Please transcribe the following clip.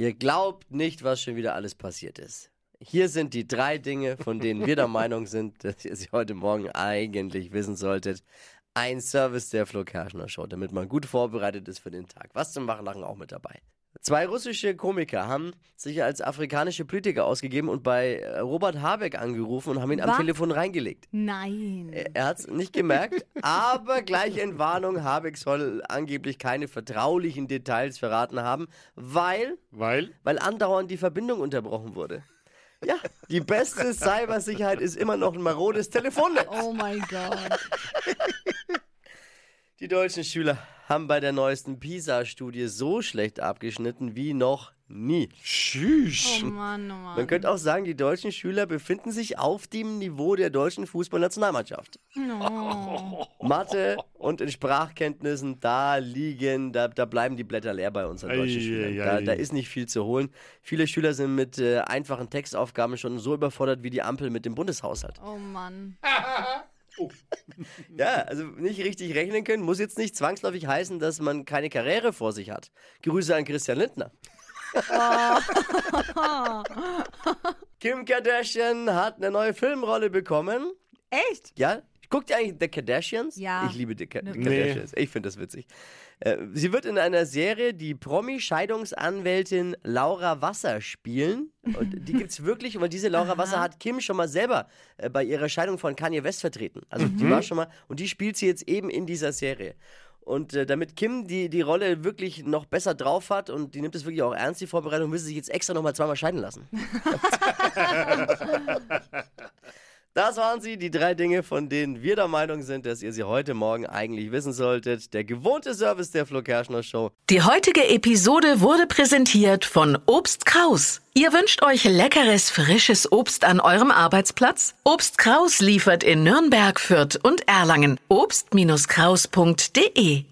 Ihr glaubt nicht, was schon wieder alles passiert ist. Hier sind die drei Dinge, von denen wir der Meinung sind, dass ihr sie heute Morgen eigentlich wissen solltet. Ein Service der Flo Kerschner Show, damit man gut vorbereitet ist für den Tag. Was zum Machen, Lachen auch mit dabei. Zwei russische Komiker haben sich als afrikanische Politiker ausgegeben und bei Robert Habeck angerufen und haben ihn am Was? Telefon reingelegt. Nein. Er hat es nicht gemerkt, aber gleich in Warnung, Habeck soll angeblich keine vertraulichen Details verraten haben, weil, Weil? weil andauernd die Verbindung unterbrochen wurde. Ja, die beste Cybersicherheit ist immer noch ein marodes Telefonnetz. Oh mein Gott. Die deutschen Schüler haben bei der neuesten PISA-Studie so schlecht abgeschnitten wie noch nie. Tschüss. Oh Mann, oh Mann. Man könnte auch sagen, die deutschen Schüler befinden sich auf dem Niveau der deutschen Fußballnationalmannschaft. Oh. Mathe und in Sprachkenntnissen, da liegen, da, da bleiben die Blätter leer bei unseren deutschen Schülern. ei, Da, ei. da ist nicht viel zu holen. Viele Schüler sind mit äh, einfachen Textaufgaben schon so überfordert wie die Ampel mit dem Bundeshaushalt. oh Mann. Ja, also nicht richtig rechnen können, muss jetzt nicht zwangsläufig heißen, dass man keine Karriere vor sich hat. Grüße an Christian Lindner. Kim Kardashian hat eine neue Filmrolle bekommen. Echt? Ja, guckt ihr eigentlich The Kardashians? Ja. Ich liebe die Ka Nee. Kardashians. Ich finde das witzig. Äh, sie wird in einer Serie die Promi-Scheidungsanwältin Laura Wasser spielen. Und die gibt's wirklich, weil diese Laura Wasser hat Kim schon mal selber äh, bei ihrer Scheidung von Kanye West vertreten. Also die war schon mal, und die spielt sie jetzt eben in dieser Serie. Und äh, damit Kim die, die Rolle wirklich noch besser drauf hat und die nimmt es wirklich auch ernst, die Vorbereitung, will sie sich jetzt extra nochmal zweimal scheiden lassen. Das waren sie, die drei Dinge, von denen wir der Meinung sind, dass ihr sie heute Morgen eigentlich wissen solltet. Der gewohnte Service der Flo Kerschner Show. Die heutige Episode wurde präsentiert von Obst Kraus. Ihr wünscht euch leckeres, frisches Obst an eurem Arbeitsplatz? Obst Kraus liefert in Nürnberg, Fürth und Erlangen. Obst-Kraus.de